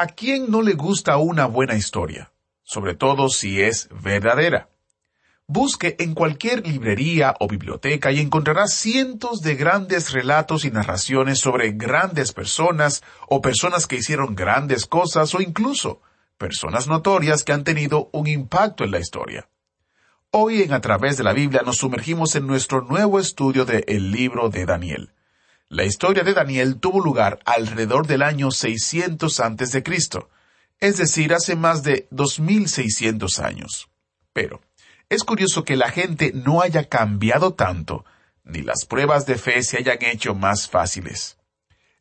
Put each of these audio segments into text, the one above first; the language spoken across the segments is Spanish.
¿A quién no le gusta una buena historia? Sobre todo si es verdadera. Busque en cualquier librería o biblioteca y encontrará cientos de grandes relatos y narraciones sobre grandes personas o personas que hicieron grandes cosas o incluso personas notorias que han tenido un impacto en la historia. Hoy en A través de la Biblia nos sumergimos en nuestro nuevo estudio de El libro de Daniel. La historia de Daniel tuvo lugar alrededor del año 600 a.C., es decir, hace más de 2600 años. Pero es curioso que la gente no haya cambiado tanto, ni las pruebas de fe se hayan hecho más fáciles.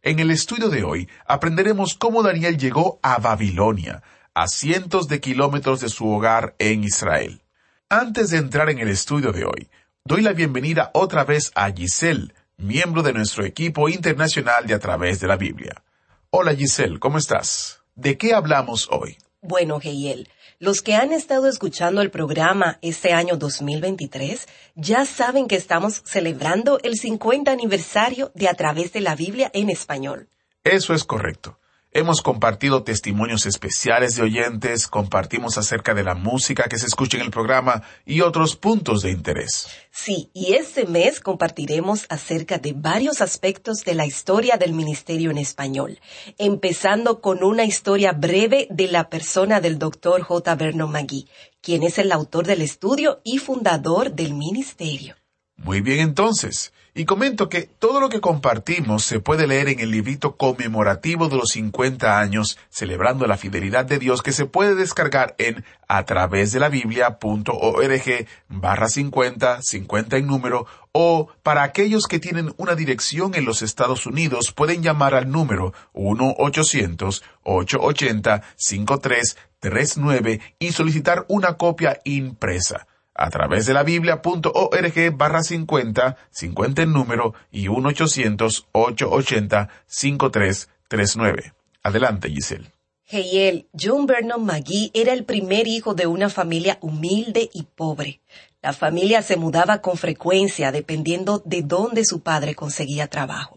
En el estudio de hoy aprenderemos cómo Daniel llegó a Babilonia, a cientos de kilómetros de su hogar en Israel. Antes de entrar en el estudio de hoy, doy la bienvenida otra vez a Giselle, miembro de nuestro equipo internacional de A través de la Biblia. Hola Giselle, ¿cómo estás? ¿De qué hablamos hoy? Bueno, Geiel, los que han estado escuchando el programa este año 2023 ya saben que estamos celebrando el 50 aniversario de A través de la Biblia en español. Eso es correcto. Hemos compartido testimonios especiales de oyentes, compartimos acerca de la música que se escucha en el programa y otros puntos de interés. Sí, y este mes compartiremos acerca de varios aspectos de la historia del ministerio en español, empezando con una historia breve de la persona del Dr. J. Vernon McGee, quien es el autor del estudio y fundador del ministerio. Muy bien entonces. Y comento que todo lo que compartimos se puede leer en el librito conmemorativo de los 50 años celebrando la fidelidad de Dios que se puede descargar en a través de la biblia.org barra 50, 50 en número o para aquellos que tienen una dirección en los Estados Unidos pueden llamar al número 1-800-880-5339 y solicitar una copia impresa a través de la biblia.org barra 50, 50 en número y 1-800-880-5339. Adelante, Giselle. Heyel, John Vernon McGee era el primer hijo de una familia humilde y pobre. La familia se mudaba con frecuencia dependiendo de dónde su padre conseguía trabajo.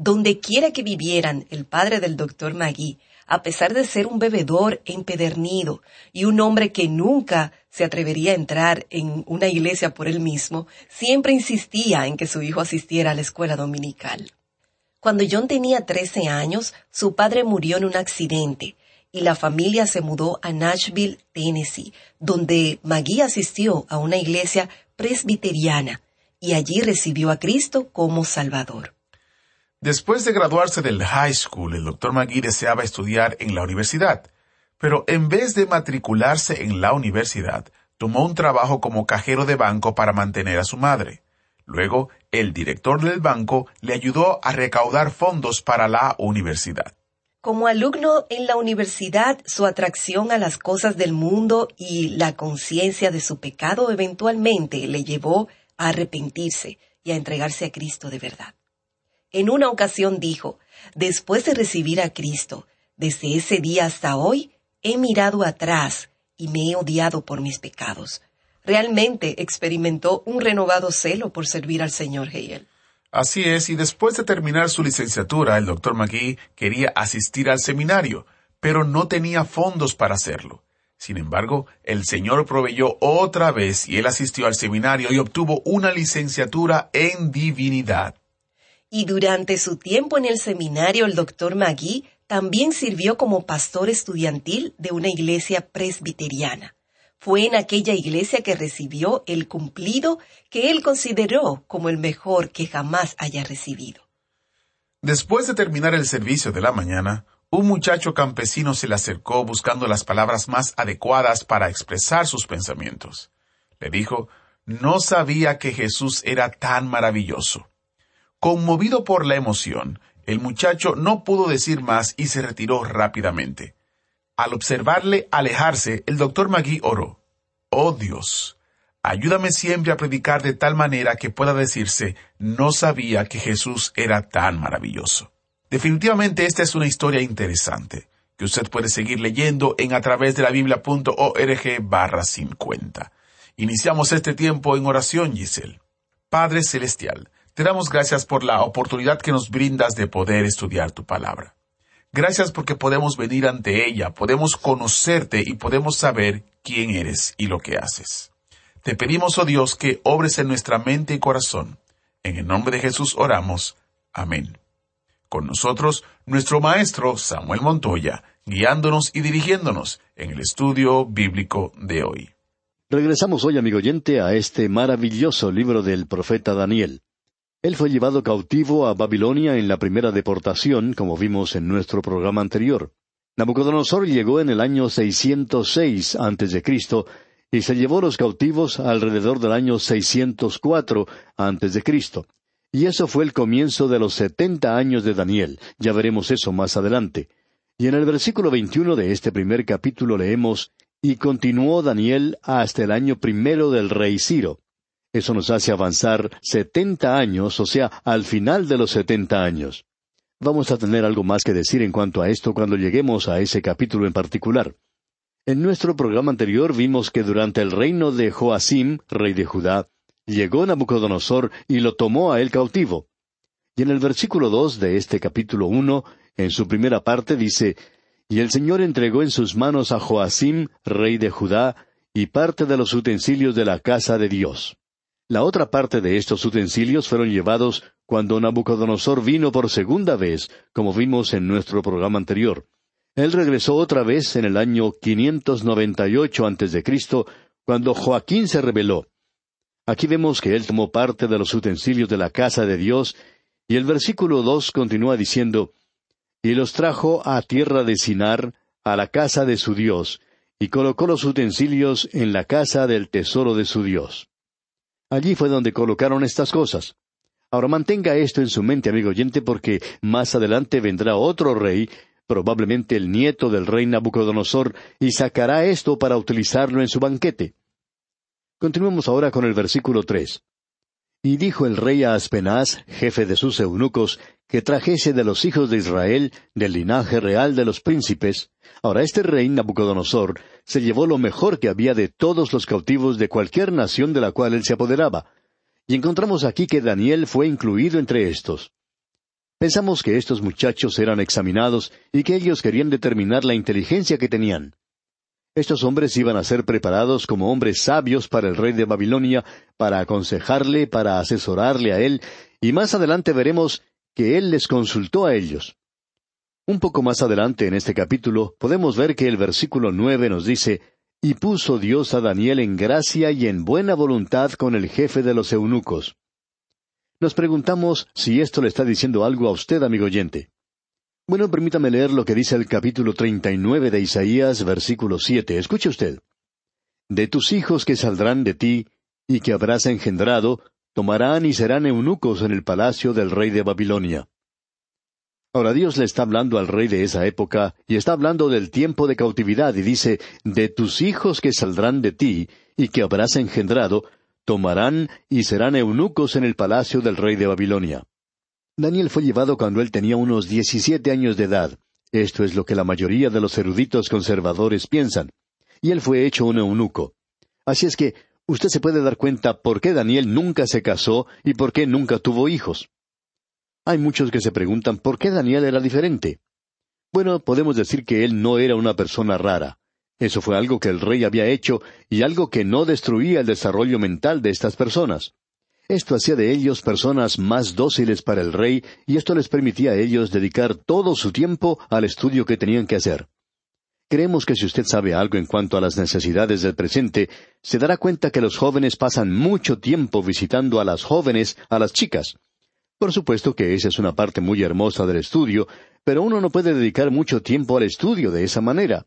Donde quiera que vivieran, el padre del doctor McGee, a pesar de ser un bebedor empedernido y un hombre que nunca se atrevería a entrar en una iglesia por él mismo, siempre insistía en que su hijo asistiera a la escuela dominical. Cuando John tenía 13 años, su padre murió en un accidente y la familia se mudó a Nashville, Tennessee, donde Maggie asistió a una iglesia presbiteriana y allí recibió a Cristo como Salvador. Después de graduarse del high school, el doctor McGee deseaba estudiar en la universidad, pero en vez de matricularse en la universidad, tomó un trabajo como cajero de banco para mantener a su madre. Luego, el director del banco le ayudó a recaudar fondos para la universidad. Como alumno en la universidad, su atracción a las cosas del mundo y la conciencia de su pecado eventualmente le llevó a arrepentirse y a entregarse a Cristo de verdad. En una ocasión dijo, después de recibir a Cristo, desde ese día hasta hoy, he mirado atrás y me he odiado por mis pecados. Realmente experimentó un renovado celo por servir al Señor Hegel. Así es, y después de terminar su licenciatura, el doctor McGee quería asistir al seminario, pero no tenía fondos para hacerlo. Sin embargo, el Señor proveyó otra vez y él asistió al seminario y obtuvo una licenciatura en divinidad. Y durante su tiempo en el seminario, el doctor Magui también sirvió como pastor estudiantil de una iglesia presbiteriana. Fue en aquella iglesia que recibió el cumplido que él consideró como el mejor que jamás haya recibido. Después de terminar el servicio de la mañana, un muchacho campesino se le acercó buscando las palabras más adecuadas para expresar sus pensamientos. Le dijo, no sabía que Jesús era tan maravilloso. Conmovido por la emoción, El muchacho no pudo decir más y se retiró rápidamente. Al observarle alejarse, el doctor Magui oró. Oh Dios, ayúdame siempre a predicar de tal manera que pueda decirse, no sabía que Jesús era tan maravilloso. Definitivamente esta es una historia interesante, que usted puede seguir leyendo en a través de la biblia.org barra 50. Iniciamos este tiempo en oración, Giselle. Padre Celestial, te damos gracias por la oportunidad que nos brindas de poder estudiar tu palabra. Gracias porque podemos venir ante ella, podemos conocerte y podemos saber quién eres y lo que haces. Te pedimos, oh Dios, que obres en nuestra mente y corazón. En el nombre de Jesús oramos. Amén. Con nosotros, nuestro maestro Samuel Montoya, guiándonos y dirigiéndonos en el estudio bíblico de hoy. Regresamos hoy, amigo oyente, a este maravilloso libro del profeta Daniel. Él fue llevado cautivo a Babilonia en la primera deportación, como vimos en nuestro programa anterior. Nabucodonosor llegó en el año 606 a.C. y se llevó los cautivos alrededor del año 604 a.C. Y eso fue el comienzo de los setenta años de Daniel. Ya veremos eso más adelante. Y en el versículo 21 de este primer capítulo leemos, Y continuó Daniel hasta el año primero del rey Ciro. Eso nos hace avanzar setenta años, o sea, al final de los setenta años. Vamos a tener algo más que decir en cuanto a esto cuando lleguemos a ese capítulo en particular. En nuestro programa anterior vimos que durante el reino de Joacim, rey de Judá, llegó Nabucodonosor y lo tomó a él cautivo. Y en el versículo dos de este capítulo uno, en su primera parte dice, Y el Señor entregó en sus manos a Joacim, rey de Judá, y parte de los utensilios de la casa de Dios. La otra parte de estos utensilios fueron llevados cuando Nabucodonosor vino por segunda vez, como vimos en nuestro programa anterior. Él regresó otra vez en el año 598 a.C., cuando Joaquín se rebeló. Aquí vemos que él tomó parte de los utensilios de la casa de Dios, y el versículo dos continúa diciendo, Y los trajo a tierra de Sinar, a la casa de su Dios, y colocó los utensilios en la casa del tesoro de su Dios. Allí fue donde colocaron estas cosas. Ahora mantenga esto en su mente, amigo oyente, porque más adelante vendrá otro rey, probablemente el nieto del rey Nabucodonosor, y sacará esto para utilizarlo en su banquete. Continuemos ahora con el versículo tres. Y dijo el rey a Aspenaz, jefe de sus eunucos, que trajese de los hijos de Israel, del linaje real de los príncipes. Ahora este rey Nabucodonosor se llevó lo mejor que había de todos los cautivos de cualquier nación de la cual él se apoderaba. Y encontramos aquí que Daniel fue incluido entre estos. Pensamos que estos muchachos eran examinados y que ellos querían determinar la inteligencia que tenían. Estos hombres iban a ser preparados como hombres sabios para el rey de Babilonia, para aconsejarle, para asesorarle a él, y más adelante veremos que él les consultó a ellos. Un poco más adelante en este capítulo podemos ver que el versículo nueve nos dice Y puso Dios a Daniel en gracia y en buena voluntad con el jefe de los eunucos. Nos preguntamos si esto le está diciendo algo a usted, amigo oyente. Bueno, permítame leer lo que dice el capítulo treinta y nueve de Isaías, versículo siete. Escuche usted. De tus hijos que saldrán de ti, y que habrás engendrado, tomarán y serán eunucos en el palacio del rey de Babilonia. Ahora Dios le está hablando al rey de esa época y está hablando del tiempo de cautividad y dice, de tus hijos que saldrán de ti y que habrás engendrado, tomarán y serán eunucos en el palacio del rey de Babilonia. Daniel fue llevado cuando él tenía unos diecisiete años de edad. Esto es lo que la mayoría de los eruditos conservadores piensan. Y él fue hecho un eunuco. Así es que usted se puede dar cuenta por qué Daniel nunca se casó y por qué nunca tuvo hijos. Hay muchos que se preguntan por qué Daniel era diferente. Bueno, podemos decir que él no era una persona rara. Eso fue algo que el rey había hecho y algo que no destruía el desarrollo mental de estas personas. Esto hacía de ellos personas más dóciles para el rey y esto les permitía a ellos dedicar todo su tiempo al estudio que tenían que hacer. Creemos que si usted sabe algo en cuanto a las necesidades del presente, se dará cuenta que los jóvenes pasan mucho tiempo visitando a las jóvenes, a las chicas. Por supuesto que esa es una parte muy hermosa del estudio, pero uno no puede dedicar mucho tiempo al estudio de esa manera.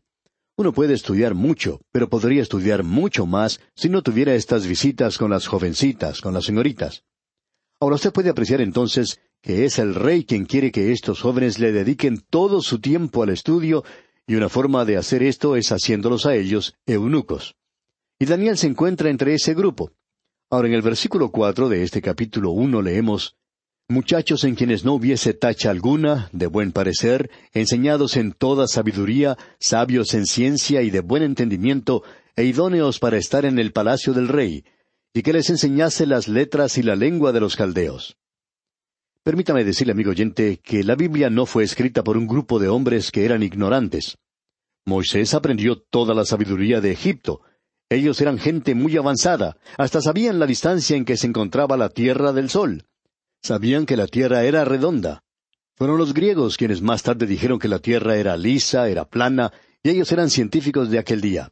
Uno puede estudiar mucho, pero podría estudiar mucho más si no tuviera estas visitas con las jovencitas, con las señoritas. Ahora usted puede apreciar entonces que es el rey quien quiere que estos jóvenes le dediquen todo su tiempo al estudio, y una forma de hacer esto es haciéndolos a ellos eunucos. Y Daniel se encuentra entre ese grupo. Ahora en el versículo cuatro de este capítulo uno leemos Muchachos en quienes no hubiese tacha alguna, de buen parecer, enseñados en toda sabiduría, sabios en ciencia y de buen entendimiento, e idóneos para estar en el palacio del rey, y que les enseñase las letras y la lengua de los caldeos. Permítame decirle, amigo oyente, que la Biblia no fue escrita por un grupo de hombres que eran ignorantes. Moisés aprendió toda la sabiduría de Egipto. Ellos eran gente muy avanzada, hasta sabían la distancia en que se encontraba la tierra del sol. Sabían que la tierra era redonda. Fueron los griegos quienes más tarde dijeron que la tierra era lisa, era plana, y ellos eran científicos de aquel día.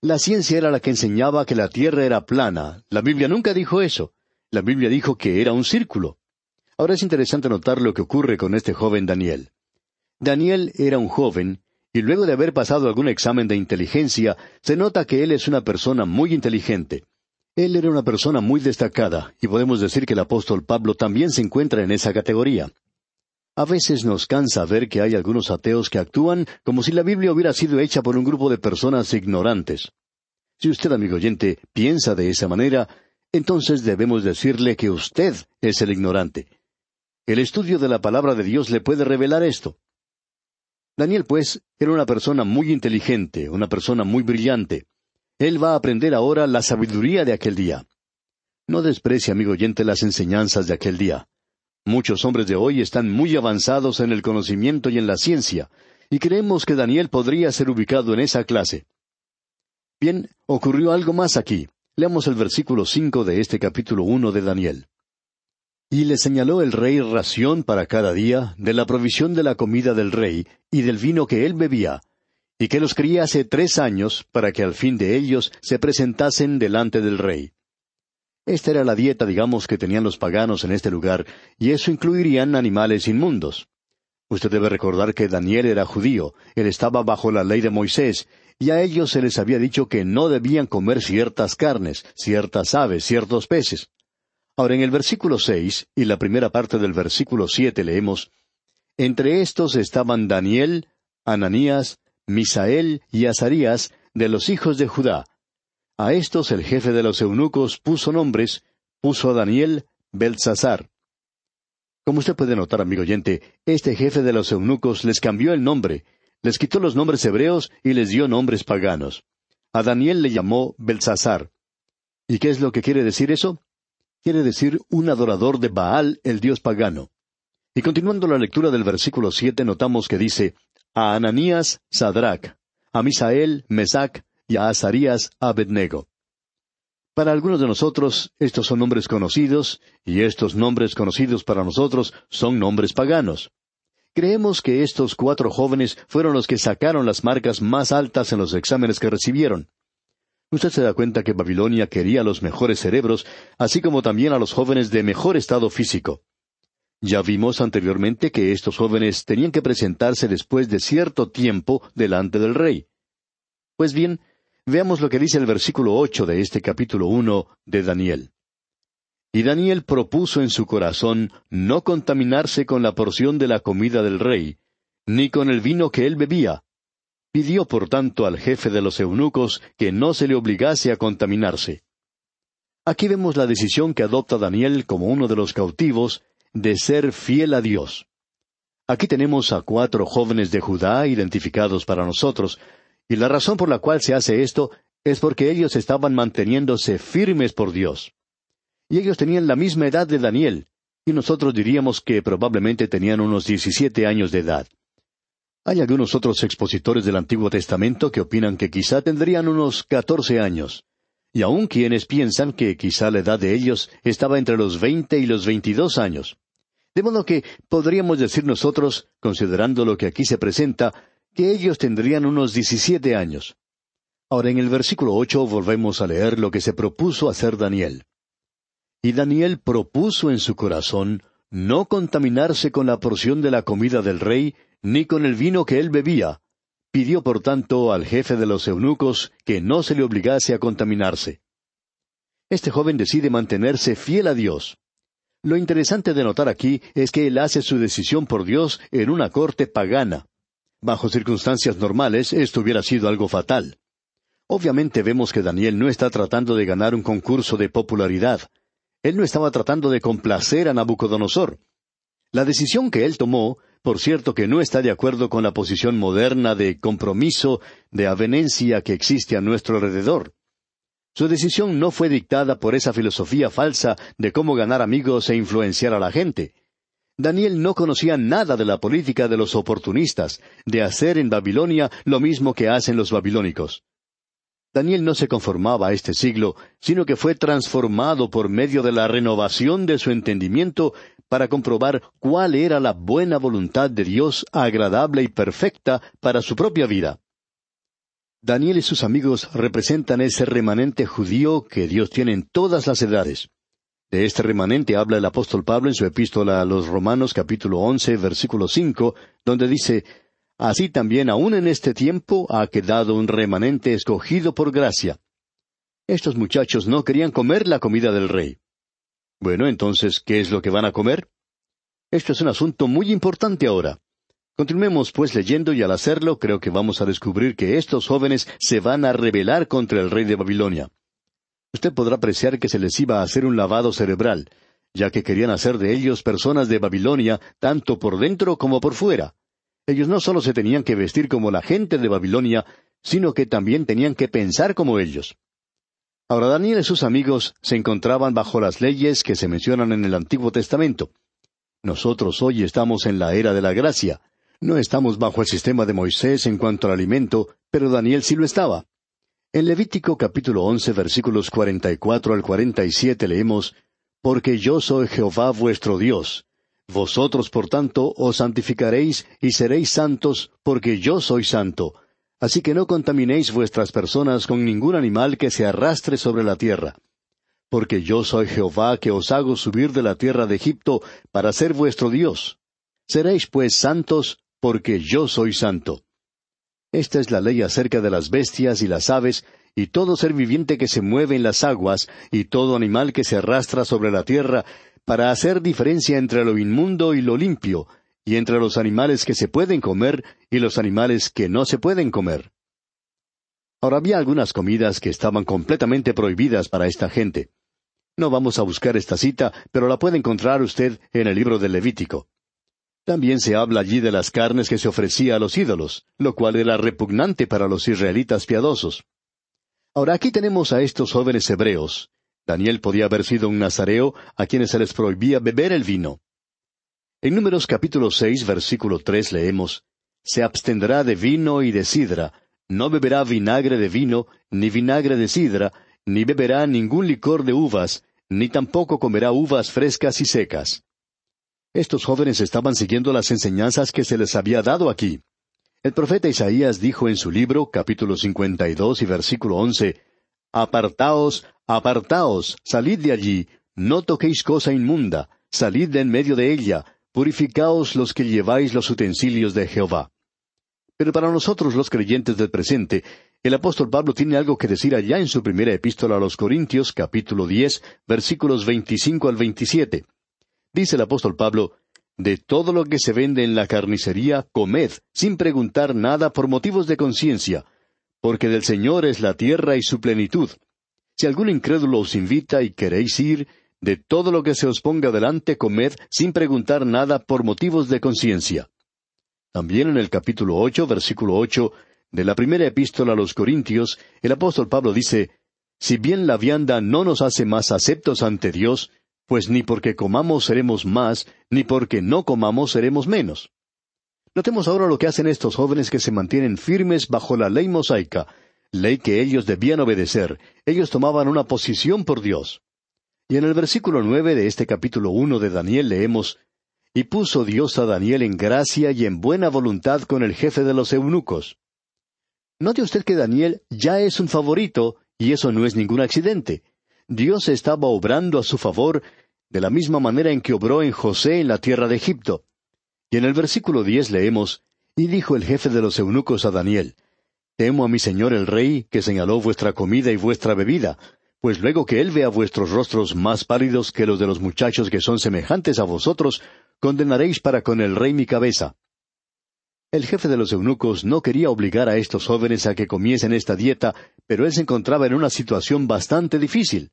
La ciencia era la que enseñaba que la tierra era plana. La Biblia nunca dijo eso. La Biblia dijo que era un círculo. Ahora es interesante notar lo que ocurre con este joven Daniel. Daniel era un joven, y luego de haber pasado algún examen de inteligencia, se nota que él es una persona muy inteligente. Él era una persona muy destacada, y podemos decir que el apóstol Pablo también se encuentra en esa categoría. A veces nos cansa ver que hay algunos ateos que actúan como si la Biblia hubiera sido hecha por un grupo de personas ignorantes. Si usted, amigo oyente, piensa de esa manera, entonces debemos decirle que usted es el ignorante. El estudio de la palabra de Dios le puede revelar esto. Daniel, pues, era una persona muy inteligente, una persona muy brillante. Él va a aprender ahora la sabiduría de aquel día. No desprecie, amigo oyente, las enseñanzas de aquel día. Muchos hombres de hoy están muy avanzados en el conocimiento y en la ciencia, y creemos que Daniel podría ser ubicado en esa clase. Bien, ocurrió algo más aquí. Leamos el versículo cinco de este capítulo uno de Daniel. Y le señaló el rey ración para cada día, de la provisión de la comida del rey, y del vino que él bebía, y que los criase tres años, para que al fin de ellos se presentasen delante del rey. Esta era la dieta, digamos, que tenían los paganos en este lugar, y eso incluirían animales inmundos. Usted debe recordar que Daniel era judío, él estaba bajo la ley de Moisés, y a ellos se les había dicho que no debían comer ciertas carnes, ciertas aves, ciertos peces. Ahora en el versículo seis y la primera parte del versículo siete leemos Entre estos estaban Daniel, Ananías, Misael y Azarías de los hijos de Judá, a estos el jefe de los eunucos puso nombres, puso a Daniel Belsasar. Como usted puede notar, amigo oyente, este jefe de los eunucos les cambió el nombre, les quitó los nombres hebreos y les dio nombres paganos. A Daniel le llamó Belsasar. ¿Y qué es lo que quiere decir eso? Quiere decir un adorador de Baal, el dios pagano. Y continuando la lectura del versículo siete notamos que dice, a Ananías, Sadrach, a Misael, Mesac, y a Azarías Abednego. Para algunos de nosotros estos son nombres conocidos, y estos nombres conocidos para nosotros son nombres paganos. Creemos que estos cuatro jóvenes fueron los que sacaron las marcas más altas en los exámenes que recibieron. Usted se da cuenta que Babilonia quería los mejores cerebros, así como también a los jóvenes de mejor estado físico. Ya vimos anteriormente que estos jóvenes tenían que presentarse después de cierto tiempo delante del rey. Pues bien, Veamos lo que dice el versículo ocho de este capítulo uno de Daniel. Y Daniel propuso en su corazón no contaminarse con la porción de la comida del rey, ni con el vino que él bebía. Pidió por tanto al jefe de los eunucos que no se le obligase a contaminarse. Aquí vemos la decisión que adopta Daniel como uno de los cautivos de ser fiel a Dios. Aquí tenemos a cuatro jóvenes de Judá identificados para nosotros, y la razón por la cual se hace esto es porque ellos estaban manteniéndose firmes por Dios. Y ellos tenían la misma edad de Daniel, y nosotros diríamos que probablemente tenían unos diecisiete años de edad. Hay algunos otros expositores del Antiguo Testamento que opinan que quizá tendrían unos catorce años, y aún quienes piensan que quizá la edad de ellos estaba entre los veinte y los veintidós años. De modo que podríamos decir nosotros, considerando lo que aquí se presenta, que ellos tendrían unos diecisiete años. Ahora en el versículo ocho volvemos a leer lo que se propuso hacer Daniel. Y Daniel propuso en su corazón no contaminarse con la porción de la comida del rey, ni con el vino que él bebía. Pidió por tanto al jefe de los eunucos que no se le obligase a contaminarse. Este joven decide mantenerse fiel a Dios. Lo interesante de notar aquí es que él hace su decisión por Dios en una corte pagana. Bajo circunstancias normales, esto hubiera sido algo fatal. Obviamente vemos que Daniel no está tratando de ganar un concurso de popularidad. Él no estaba tratando de complacer a Nabucodonosor. La decisión que él tomó, por cierto que no está de acuerdo con la posición moderna de compromiso, de avenencia que existe a nuestro alrededor. Su decisión no fue dictada por esa filosofía falsa de cómo ganar amigos e influenciar a la gente. Daniel no conocía nada de la política de los oportunistas, de hacer en Babilonia lo mismo que hacen los babilónicos. Daniel no se conformaba a este siglo, sino que fue transformado por medio de la renovación de su entendimiento para comprobar cuál era la buena voluntad de Dios agradable y perfecta para su propia vida. Daniel y sus amigos representan ese remanente judío que Dios tiene en todas las edades. De este remanente habla el apóstol Pablo en su epístola a los Romanos capítulo once versículo cinco, donde dice Así también aún en este tiempo ha quedado un remanente escogido por gracia. Estos muchachos no querían comer la comida del rey. Bueno, entonces, ¿qué es lo que van a comer? Esto es un asunto muy importante ahora. Continuemos pues leyendo y al hacerlo creo que vamos a descubrir que estos jóvenes se van a rebelar contra el rey de Babilonia. Usted podrá apreciar que se les iba a hacer un lavado cerebral, ya que querían hacer de ellos personas de Babilonia tanto por dentro como por fuera. Ellos no solo se tenían que vestir como la gente de Babilonia, sino que también tenían que pensar como ellos. Ahora Daniel y sus amigos se encontraban bajo las leyes que se mencionan en el Antiguo Testamento. Nosotros hoy estamos en la era de la gracia, no estamos bajo el sistema de Moisés en cuanto al alimento, pero Daniel sí lo estaba. En Levítico capítulo once versículos cuarenta y cuatro al cuarenta y siete leemos Porque yo soy Jehová vuestro Dios. Vosotros, por tanto, os santificaréis y seréis santos, porque yo soy santo. Así que no contaminéis vuestras personas con ningún animal que se arrastre sobre la tierra. Porque yo soy Jehová que os hago subir de la tierra de Egipto para ser vuestro Dios. Seréis pues santos, porque yo soy santo. Esta es la ley acerca de las bestias y las aves, y todo ser viviente que se mueve en las aguas, y todo animal que se arrastra sobre la tierra, para hacer diferencia entre lo inmundo y lo limpio, y entre los animales que se pueden comer y los animales que no se pueden comer. Ahora había algunas comidas que estaban completamente prohibidas para esta gente. No vamos a buscar esta cita, pero la puede encontrar usted en el libro del Levítico. También se habla allí de las carnes que se ofrecía a los ídolos, lo cual era repugnante para los israelitas piadosos. Ahora aquí tenemos a estos jóvenes hebreos. Daniel podía haber sido un nazareo a quienes se les prohibía beber el vino. En Números capítulo seis, versículo tres leemos Se abstendrá de vino y de sidra, no beberá vinagre de vino, ni vinagre de sidra, ni beberá ningún licor de uvas, ni tampoco comerá uvas frescas y secas. Estos jóvenes estaban siguiendo las enseñanzas que se les había dado aquí. El profeta Isaías dijo en su libro, capítulo 52 y versículo 11, Apartaos, apartaos, salid de allí, no toquéis cosa inmunda, salid de en medio de ella, purificaos los que lleváis los utensilios de Jehová. Pero para nosotros los creyentes del presente, el apóstol Pablo tiene algo que decir allá en su primera epístola a los Corintios, capítulo 10, versículos 25 al 27. Dice el apóstol Pablo, De todo lo que se vende en la carnicería, comed, sin preguntar nada por motivos de conciencia, porque del Señor es la tierra y su plenitud. Si algún incrédulo os invita y queréis ir, de todo lo que se os ponga delante, comed, sin preguntar nada por motivos de conciencia. También en el capítulo ocho, versículo ocho, de la primera epístola a los Corintios, el apóstol Pablo dice, Si bien la vianda no nos hace más aceptos ante Dios, pues ni porque comamos seremos más, ni porque no comamos seremos menos. Notemos ahora lo que hacen estos jóvenes que se mantienen firmes bajo la ley mosaica, ley que ellos debían obedecer. Ellos tomaban una posición por Dios. Y en el versículo nueve de este capítulo uno de Daniel leemos Y puso Dios a Daniel en gracia y en buena voluntad con el jefe de los eunucos. Note usted que Daniel ya es un favorito, y eso no es ningún accidente. Dios estaba obrando a su favor de la misma manera en que obró en José en la tierra de Egipto. Y en el versículo diez leemos, Y dijo el jefe de los eunucos a Daniel, Temo a mi señor el rey, que señaló vuestra comida y vuestra bebida, pues luego que él vea vuestros rostros más pálidos que los de los muchachos que son semejantes a vosotros, condenaréis para con el rey mi cabeza. El jefe de los eunucos no quería obligar a estos jóvenes a que comiesen esta dieta, pero él se encontraba en una situación bastante difícil.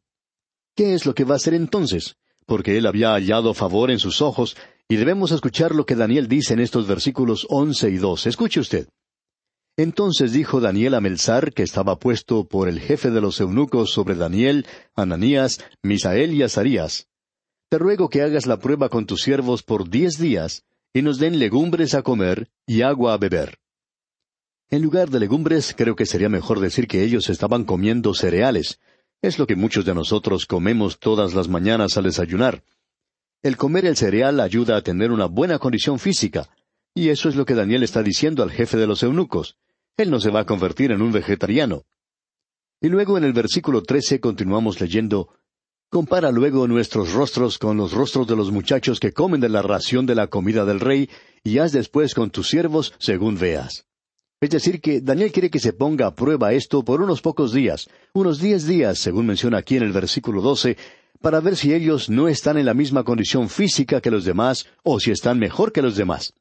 ¿Qué es lo que va a hacer entonces? Porque él había hallado favor en sus ojos, y debemos escuchar lo que Daniel dice en estos versículos once y doce. Escuche usted. Entonces dijo Daniel a Melzar, que estaba puesto por el jefe de los eunucos sobre Daniel, Ananías, Misael y Azarías. Te ruego que hagas la prueba con tus siervos por diez días, y nos den legumbres a comer y agua a beber. En lugar de legumbres, creo que sería mejor decir que ellos estaban comiendo cereales. Es lo que muchos de nosotros comemos todas las mañanas al desayunar. El comer el cereal ayuda a tener una buena condición física, y eso es lo que Daniel está diciendo al jefe de los eunucos. Él no se va a convertir en un vegetariano. Y luego en el versículo trece continuamos leyendo Compara luego nuestros rostros con los rostros de los muchachos que comen de la ración de la comida del rey, y haz después con tus siervos según veas. Es decir, que Daniel quiere que se ponga a prueba esto por unos pocos días, unos diez días, según menciona aquí en el versículo doce, para ver si ellos no están en la misma condición física que los demás, o si están mejor que los demás.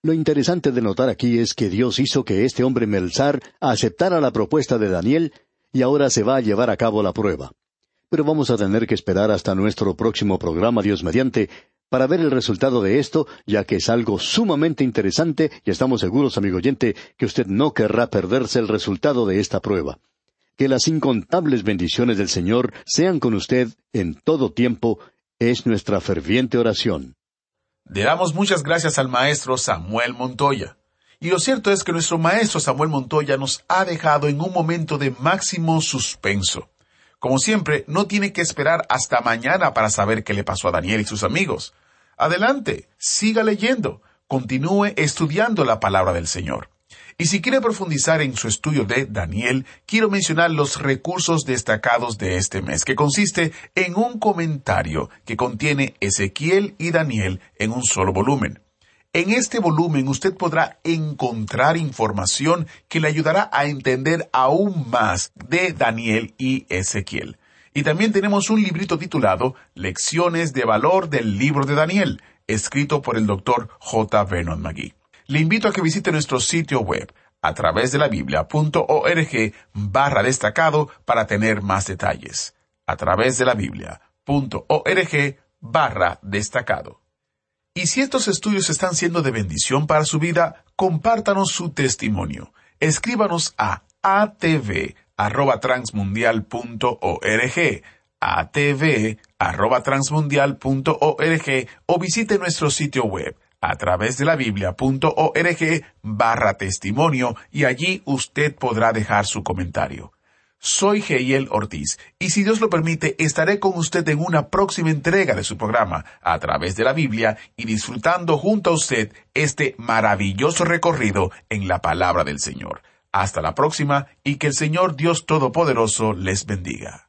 Lo interesante de notar aquí es que Dios hizo que este hombre Melzar aceptara la propuesta de Daniel, y ahora se va a llevar a cabo la prueba pero vamos a tener que esperar hasta nuestro próximo programa Dios mediante para ver el resultado de esto, ya que es algo sumamente interesante y estamos seguros, amigo oyente, que usted no querrá perderse el resultado de esta prueba. Que las incontables bendiciones del Señor sean con usted en todo tiempo, es nuestra ferviente oración. Le damos muchas gracias al maestro Samuel Montoya. Y lo cierto es que nuestro maestro Samuel Montoya nos ha dejado en un momento de máximo suspenso. Como siempre, no tiene que esperar hasta mañana para saber qué le pasó a Daniel y sus amigos. Adelante, siga leyendo, continúe estudiando la palabra del Señor. Y si quiere profundizar en su estudio de Daniel, quiero mencionar los recursos destacados de este mes, que consiste en un comentario que contiene Ezequiel y Daniel en un solo volumen. En este volumen usted podrá encontrar información que le ayudará a entender aún más de Daniel y Ezequiel. Y también tenemos un librito titulado Lecciones de Valor del Libro de Daniel, escrito por el doctor J. Vernon McGee. Le invito a que visite nuestro sitio web a través de la biblia.org barra destacado para tener más detalles. A través de la biblia.org barra destacado. Y si estos estudios están siendo de bendición para su vida, compártanos su testimonio. Escríbanos a atv@transmundial.org, atv@transmundial.org o visite nuestro sitio web a través de la biblia.org barra testimonio y allí usted podrá dejar su comentario. Soy Geiel Ortiz y si Dios lo permite estaré con usted en una próxima entrega de su programa a través de la Biblia y disfrutando junto a usted este maravilloso recorrido en la palabra del Señor. Hasta la próxima y que el Señor Dios Todopoderoso les bendiga.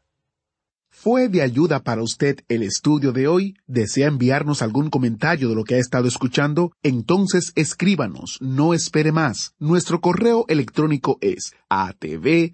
¿Fue de ayuda para usted el estudio de hoy? ¿Desea enviarnos algún comentario de lo que ha estado escuchando? Entonces escríbanos, no espere más. Nuestro correo electrónico es atv